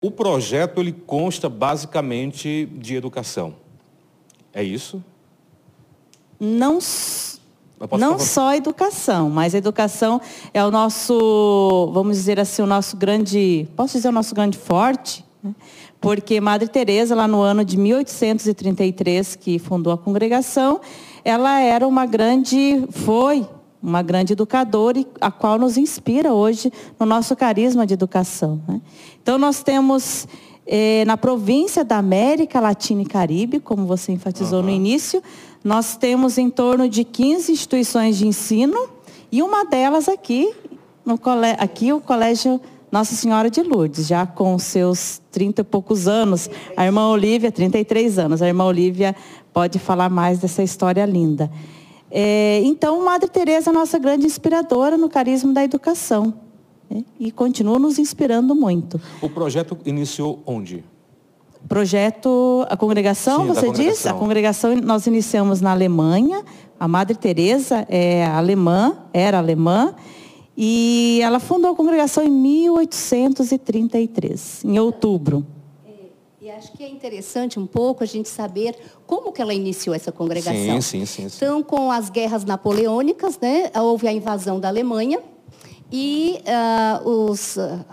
O projeto ele consta basicamente de educação. É isso? Não, não só a educação, mas a educação é o nosso, vamos dizer assim, o nosso grande, posso dizer o nosso grande forte, né? porque Madre Teresa lá no ano de 1833 que fundou a congregação, ela era uma grande, foi uma grande educadora, a qual nos inspira hoje no nosso carisma de educação. Né? Então, nós temos eh, na província da América Latina e Caribe, como você enfatizou uhum. no início, nós temos em torno de 15 instituições de ensino e uma delas aqui, no colégio, aqui o Colégio Nossa Senhora de Lourdes, já com seus 30 e poucos anos. A irmã Olívia, 33 anos. A irmã Olívia pode falar mais dessa história linda. É, então, Madre Teresa é a nossa grande inspiradora no carisma da educação. Né? E continua nos inspirando muito. O projeto iniciou onde? Projeto, a congregação, Sim, você congregação. diz? A congregação nós iniciamos na Alemanha. A Madre Teresa é alemã, era alemã, e ela fundou a congregação em 1833, em outubro. E acho que é interessante um pouco a gente saber como que ela iniciou essa congregação. Sim, sim, sim. sim. Então, com as guerras napoleônicas, né, houve a invasão da Alemanha. E uh, os, uh,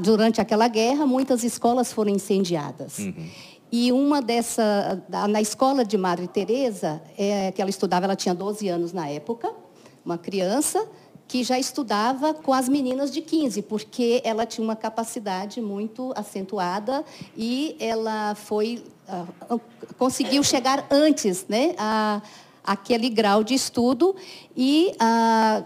durante aquela guerra, muitas escolas foram incendiadas. Uhum. E uma dessa, na escola de Madre Teresa, é, que ela estudava, ela tinha 12 anos na época, uma criança, que já estudava com as meninas de 15, porque ela tinha uma capacidade muito acentuada e ela foi uh, conseguiu chegar antes, né, a aquele grau de estudo e a,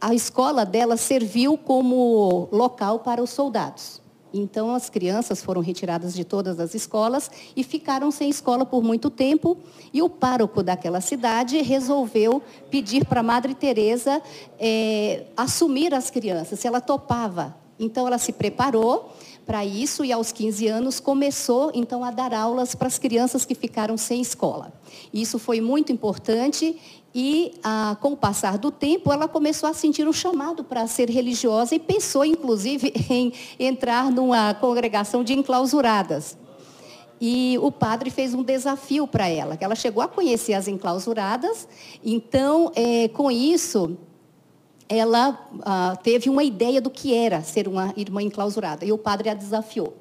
a escola dela serviu como local para os soldados. Então, as crianças foram retiradas de todas as escolas e ficaram sem escola por muito tempo. E o pároco daquela cidade resolveu pedir para a Madre Teresa é, assumir as crianças, se ela topava. Então, ela se preparou para isso e aos 15 anos começou então a dar aulas para as crianças que ficaram sem escola. Isso foi muito importante e, ah, com o passar do tempo, ela começou a sentir um chamado para ser religiosa e pensou, inclusive, em entrar numa congregação de enclausuradas. E o padre fez um desafio para ela, que ela chegou a conhecer as enclausuradas. Então, é, com isso, ela ah, teve uma ideia do que era ser uma irmã enclausurada. E o padre a desafiou.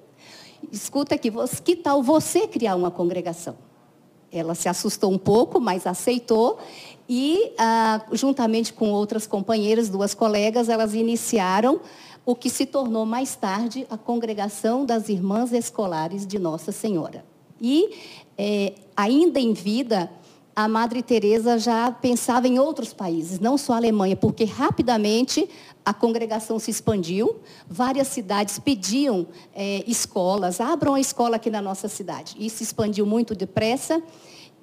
Escuta aqui, que tal você criar uma congregação? Ela se assustou um pouco, mas aceitou. E, ah, juntamente com outras companheiras, duas colegas, elas iniciaram o que se tornou mais tarde a Congregação das Irmãs Escolares de Nossa Senhora. E, é, ainda em vida, a Madre Teresa já pensava em outros países, não só a Alemanha, porque rapidamente a congregação se expandiu, várias cidades pediam é, escolas, abram a escola aqui na nossa cidade. Isso expandiu muito depressa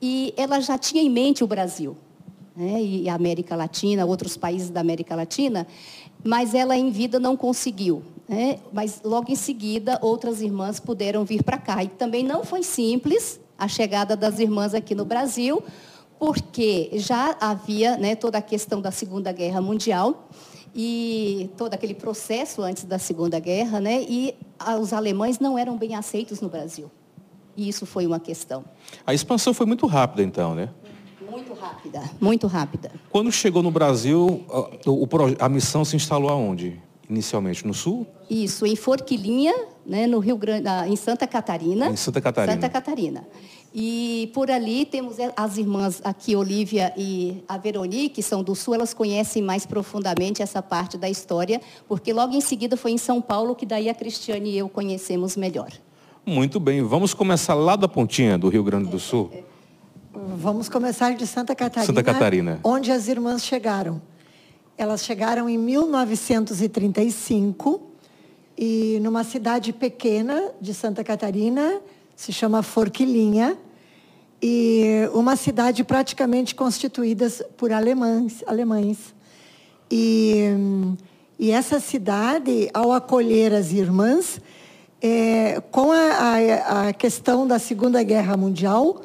e ela já tinha em mente o Brasil né, e a América Latina, outros países da América Latina, mas ela em vida não conseguiu. Né? Mas logo em seguida, outras irmãs puderam vir para cá. E também não foi simples a chegada das irmãs aqui no Brasil, porque já havia né, toda a questão da Segunda Guerra Mundial e todo aquele processo antes da Segunda Guerra, né, e os alemães não eram bem aceitos no Brasil. E isso foi uma questão. A expansão foi muito rápida, então, né? Muito rápida, muito rápida. Quando chegou no Brasil, a, a missão se instalou aonde? Inicialmente no sul? Isso, em Forquilinha, né, no Rio Grande, em Santa Catarina. Em Santa Catarina. Santa Catarina. E por ali temos as irmãs aqui, Olivia e a Veronique, que são do Sul, elas conhecem mais profundamente essa parte da história, porque logo em seguida foi em São Paulo que daí a Cristiane e eu conhecemos melhor. Muito bem, vamos começar lá da pontinha do Rio Grande do Sul. É, é. Vamos começar de Santa Catarina, Santa Catarina, onde as irmãs chegaram. Elas chegaram em 1935 e numa cidade pequena de Santa Catarina, se chama Forquilinha, e uma cidade praticamente constituída por alemães. alemães. E, e essa cidade, ao acolher as irmãs, é, com a, a, a questão da Segunda Guerra Mundial,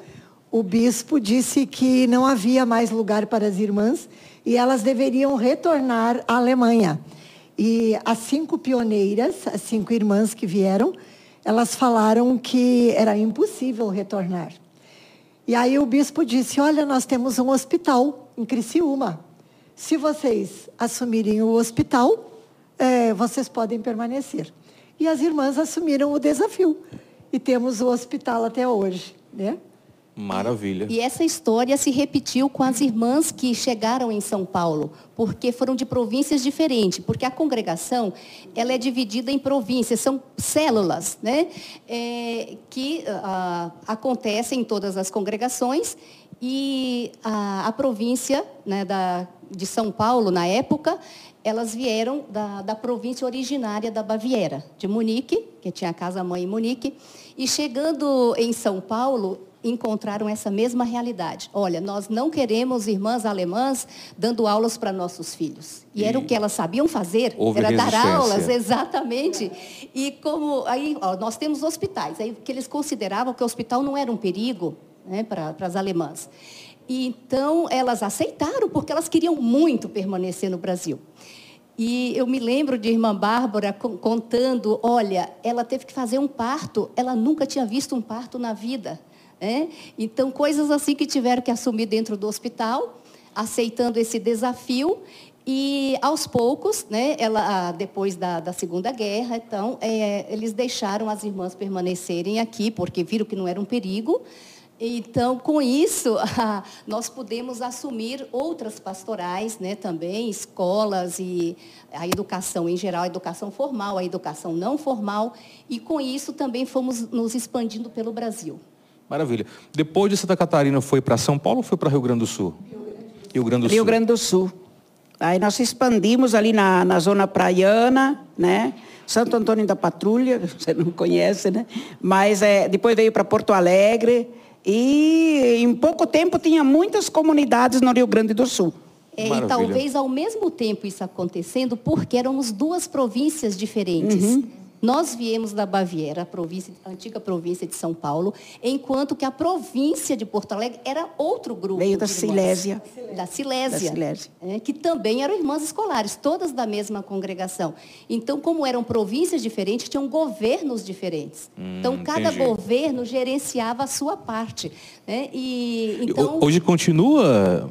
o bispo disse que não havia mais lugar para as irmãs e elas deveriam retornar à Alemanha. E as cinco pioneiras, as cinco irmãs que vieram, elas falaram que era impossível retornar. E aí o bispo disse: Olha, nós temos um hospital em Criciúma. Se vocês assumirem o hospital, é, vocês podem permanecer. E as irmãs assumiram o desafio. E temos o hospital até hoje. Né? Maravilha. E essa história se repetiu com as irmãs que chegaram em São Paulo, porque foram de províncias diferentes, porque a congregação ela é dividida em províncias, são células, né, é, que uh, acontecem em todas as congregações e a, a província né, da, de São Paulo na época elas vieram da, da província originária da Baviera, de Munique, que tinha a casa-mãe em Munique, e chegando em São Paulo, encontraram essa mesma realidade. Olha, nós não queremos irmãs alemãs dando aulas para nossos filhos. E, e, era o que elas sabiam fazer, era dar aulas, exatamente. E como aí ó, nós temos hospitais, aí que eles consideravam que o hospital não era um perigo né, para as alemãs. E, então elas aceitaram porque elas queriam muito permanecer no Brasil. E eu me lembro de irmã Bárbara contando, olha, ela teve que fazer um parto, ela nunca tinha visto um parto na vida. Né? Então, coisas assim que tiveram que assumir dentro do hospital, aceitando esse desafio. E, aos poucos, né, ela, depois da, da Segunda Guerra, então, é, eles deixaram as irmãs permanecerem aqui, porque viram que não era um perigo. Então, com isso, nós podemos assumir outras pastorais né, também, escolas e a educação em geral, a educação formal, a educação não formal. E com isso também fomos nos expandindo pelo Brasil. Maravilha. Depois de Santa Catarina, foi para São Paulo ou foi para Rio Grande do Sul? Rio Grande do Sul. Rio Grande do Sul. Aí nós expandimos ali na, na zona praiana, né? Santo Antônio da Patrulha, você não conhece, né? Mas é, depois veio para Porto Alegre e em pouco tempo tinha muitas comunidades no Rio Grande do Sul. É, e talvez ao mesmo tempo isso acontecendo, porque éramos duas províncias diferentes. Uhum. Nós viemos da Baviera, a, província, a antiga província de São Paulo, enquanto que a província de Porto Alegre era outro grupo. Veio da Silésia. Da Silésia. Da Silésia. É, que também eram irmãs escolares, todas da mesma congregação. Então, como eram províncias diferentes, tinham governos diferentes. Hum, então, cada entendi. governo gerenciava a sua parte. Né? E, então... Hoje continua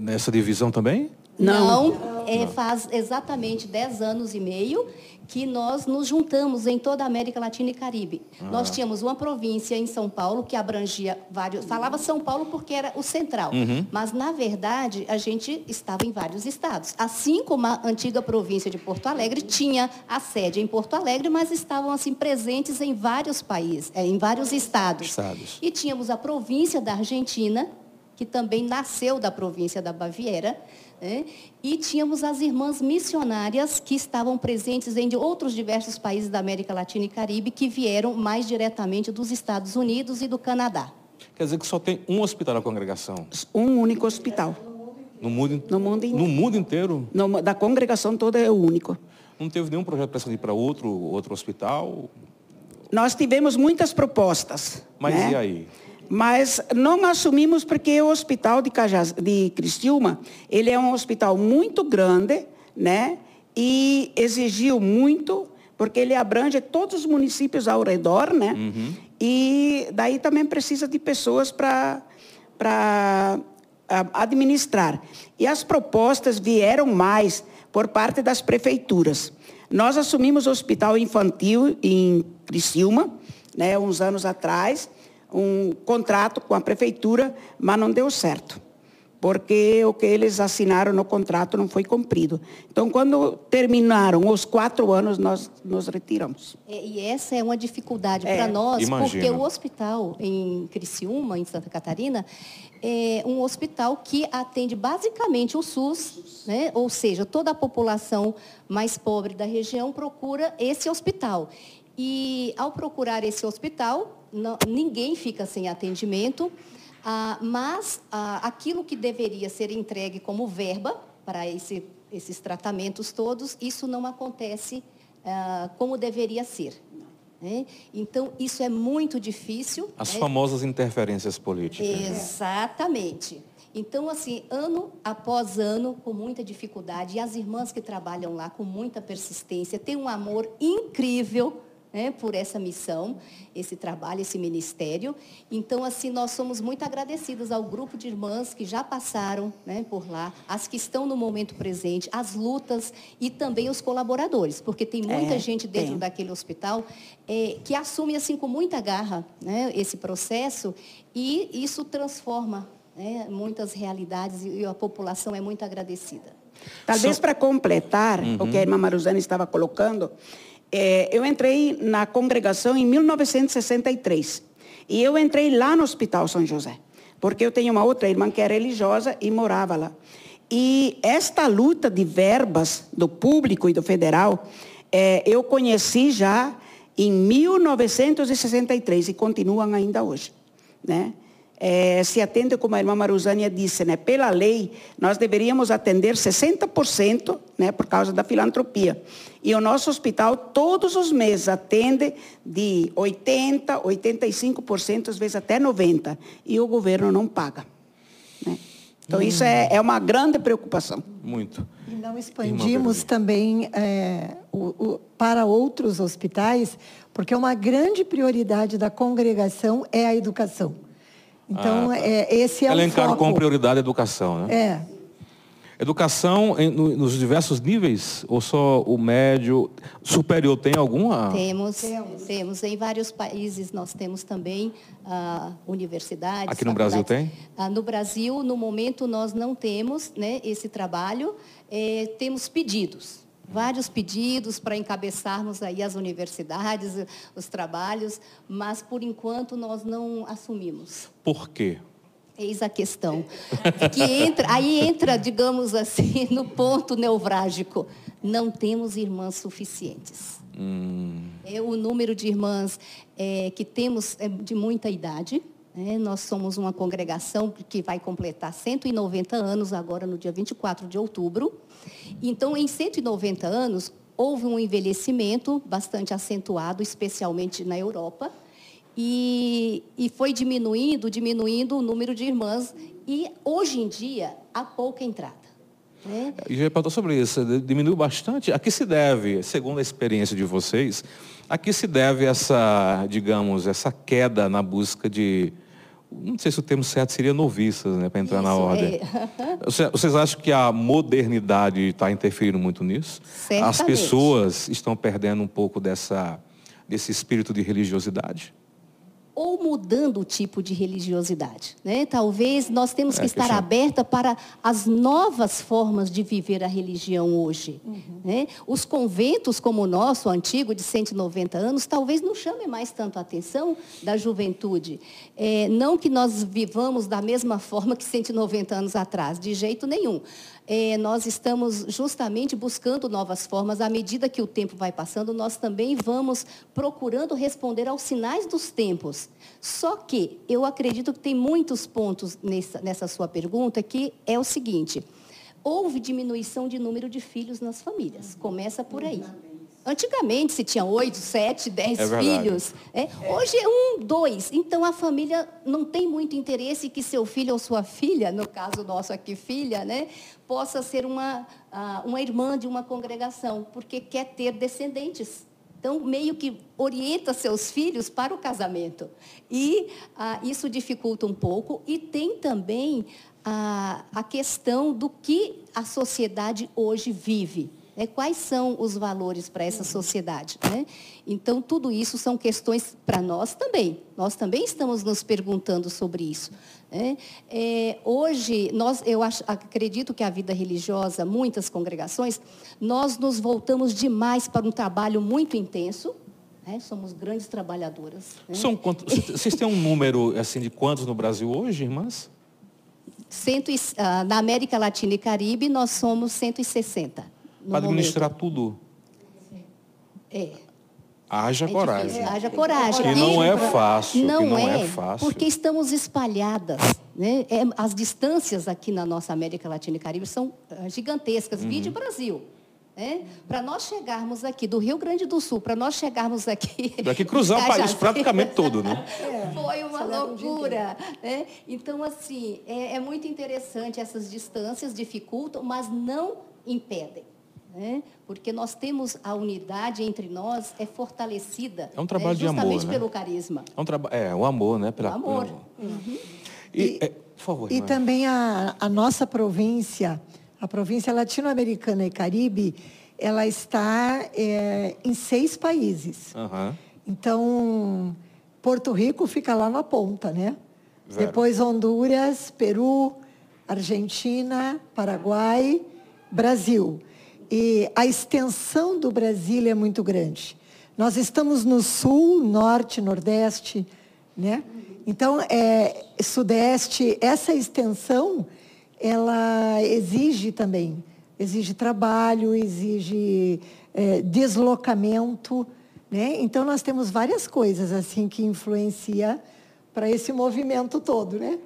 nessa divisão também? Não, Não é, faz exatamente 10 anos e meio que nós nos juntamos em toda a América Latina e Caribe. Ah. Nós tínhamos uma província em São Paulo que abrangia vários. Falava São Paulo porque era o central, uhum. mas na verdade a gente estava em vários estados. Assim como a antiga província de Porto Alegre tinha a sede em Porto Alegre, mas estavam assim presentes em vários países, é, em vários estados. estados. E tínhamos a província da Argentina, que também nasceu da província da Baviera né? E tínhamos as irmãs missionárias que estavam presentes em outros diversos países da América Latina e Caribe, que vieram mais diretamente dos Estados Unidos e do Canadá. Quer dizer que só tem um hospital na congregação? Um único hospital. No mundo, no mundo, no mundo inteiro? No, da congregação toda é o único. Não teve nenhum projeto para ir para outro, outro hospital? Nós tivemos muitas propostas. Mas né? e aí? Mas não assumimos porque o hospital de, Cajaz, de Cristiúma, ele é um hospital muito grande, né? E exigiu muito, porque ele abrange todos os municípios ao redor, né? Uhum. E daí também precisa de pessoas para administrar. E as propostas vieram mais por parte das prefeituras. Nós assumimos o hospital infantil em Criciúma, né, uns anos atrás, um contrato com a prefeitura, mas não deu certo, porque o que eles assinaram no contrato não foi cumprido. Então, quando terminaram os quatro anos, nós nos retiramos. É, e essa é uma dificuldade é. para nós, Imagina. porque o hospital em Criciúma, em Santa Catarina, é um hospital que atende basicamente o SUS, né? ou seja, toda a população mais pobre da região procura esse hospital. E ao procurar esse hospital, não, ninguém fica sem atendimento, ah, mas ah, aquilo que deveria ser entregue como verba para esse, esses tratamentos todos, isso não acontece ah, como deveria ser. Né? Então, isso é muito difícil. As né? famosas interferências políticas. Exatamente. Então, assim, ano após ano, com muita dificuldade, e as irmãs que trabalham lá com muita persistência, têm um amor incrível né, por essa missão, esse trabalho, esse ministério. Então, assim, nós somos muito agradecidos ao grupo de irmãs que já passaram né, por lá, as que estão no momento presente, as lutas e também os colaboradores, porque tem muita é, gente dentro tem. daquele hospital é, que assume assim com muita garra né, esse processo e isso transforma né, muitas realidades e a população é muito agradecida. Talvez so... para completar uhum. o que a irmã Maruzana estava colocando, é, eu entrei na congregação em 1963. E eu entrei lá no Hospital São José. Porque eu tenho uma outra irmã que é religiosa e morava lá. E esta luta de verbas do público e do federal, é, eu conheci já em 1963 e continuam ainda hoje. Né? É, se atende, como a irmã Maruzânia disse, né, pela lei, nós deveríamos atender 60% né, por causa da filantropia. E o nosso hospital, todos os meses, atende de 80%, 85%, às vezes até 90%. E o governo não paga. Né? Então, hum. isso é, é, uma grande preocupação. Muito. E não expandimos também é, o, o, para outros hospitais, porque uma grande prioridade da congregação é a educação. Então, ah, tá. é, esse é Ela o encara foco. como prioridade a educação, né? É. Educação em, no, nos diversos níveis? Ou só o médio? Superior tem alguma? Temos, temos. temos. Em vários países nós temos também ah, universidades. Aqui no Brasil tem? Ah, no Brasil, no momento, nós não temos né, esse trabalho. É, temos pedidos vários pedidos para encabeçarmos aí as universidades, os trabalhos, mas por enquanto nós não assumimos. Por quê? Eis a questão. Que entra, aí entra, digamos assim, no ponto neurálgico. Não temos irmãs suficientes. Hum. É, o número de irmãs é, que temos é de muita idade. É, nós somos uma congregação que vai completar 190 anos agora no dia 24 de outubro. Então, em 190 anos, houve um envelhecimento bastante acentuado, especialmente na Europa, e, e foi diminuindo, diminuindo o número de irmãs, e hoje em dia há pouca entrada. Né? E já falou sobre isso, diminuiu bastante. A que se deve, segundo a experiência de vocês, a que se deve essa, digamos, essa queda na busca de não sei se o termo certo seria noviças, né, para entrar Isso, na ordem. É. Vocês acham que a modernidade está interferindo muito nisso? Certamente. As pessoas estão perdendo um pouco dessa, desse espírito de religiosidade? Ou mudando o tipo de religiosidade. Né? Talvez nós temos que é, estar aberta para as novas formas de viver a religião hoje. Uhum. Né? Os conventos como o nosso, o antigo, de 190 anos, talvez não chame mais tanto a atenção da juventude. É, não que nós vivamos da mesma forma que 190 anos atrás, de jeito nenhum é, nós estamos justamente buscando novas formas. À medida que o tempo vai passando, nós também vamos procurando responder aos sinais dos tempos. Só que eu acredito que tem muitos pontos nessa, nessa sua pergunta, que é o seguinte. Houve diminuição de número de filhos nas famílias. Começa por aí. Antigamente se tinha oito, sete, dez é filhos. É? Hoje é um, dois. Então a família não tem muito interesse que seu filho ou sua filha, no caso nosso aqui, filha, né, possa ser uma, uma irmã de uma congregação, porque quer ter descendentes. Então, meio que orienta seus filhos para o casamento. E ah, isso dificulta um pouco. E tem também a, a questão do que a sociedade hoje vive. Né? Quais são os valores para essa sociedade? Né? Então, tudo isso são questões para nós também. Nós também estamos nos perguntando sobre isso. Né? É, hoje, nós, eu acho, acredito que a vida religiosa, muitas congregações, nós nos voltamos demais para um trabalho muito intenso, né? somos grandes trabalhadoras. Né? São quantos, vocês têm um número assim de quantos no Brasil hoje, irmãs? Cento, uh, na América Latina e Caribe, nós somos 160 para administrar tudo. É. Haja é coragem. Haja coragem. Que não é fácil. Não, não é, é, fácil. Porque estamos espalhadas. Né? É, as distâncias aqui na nossa América Latina e Caribe são ah, gigantescas. Uhum. Vide Brasil. É? Para nós chegarmos aqui do Rio Grande do Sul, para nós chegarmos aqui. Daqui cruzar o país praticamente todo, né? Foi uma loucura. Né? Então, assim, é, é muito interessante essas distâncias, dificultam, mas não impedem. Né? porque nós temos a unidade entre nós é fortalecida. É um trabalho né? de amor, Justamente né? pelo carisma. É, um traba... é o amor, né? Pela, o amor. pelo- Uhum. E, é, por favor, E irmã. também a, a nossa província, a província latino-americana e Caribe, ela está é, em seis países. Aham. Então, Porto Rico fica lá na ponta, né? Vera. Depois Honduras, Peru, Argentina, Paraguai, Brasil. E a extensão do Brasil é muito grande. Nós estamos no sul, norte, nordeste, né? Então, é, sudeste, essa extensão, ela exige também, exige trabalho, exige é, deslocamento, né? Então, nós temos várias coisas assim que influencia para esse movimento todo, né?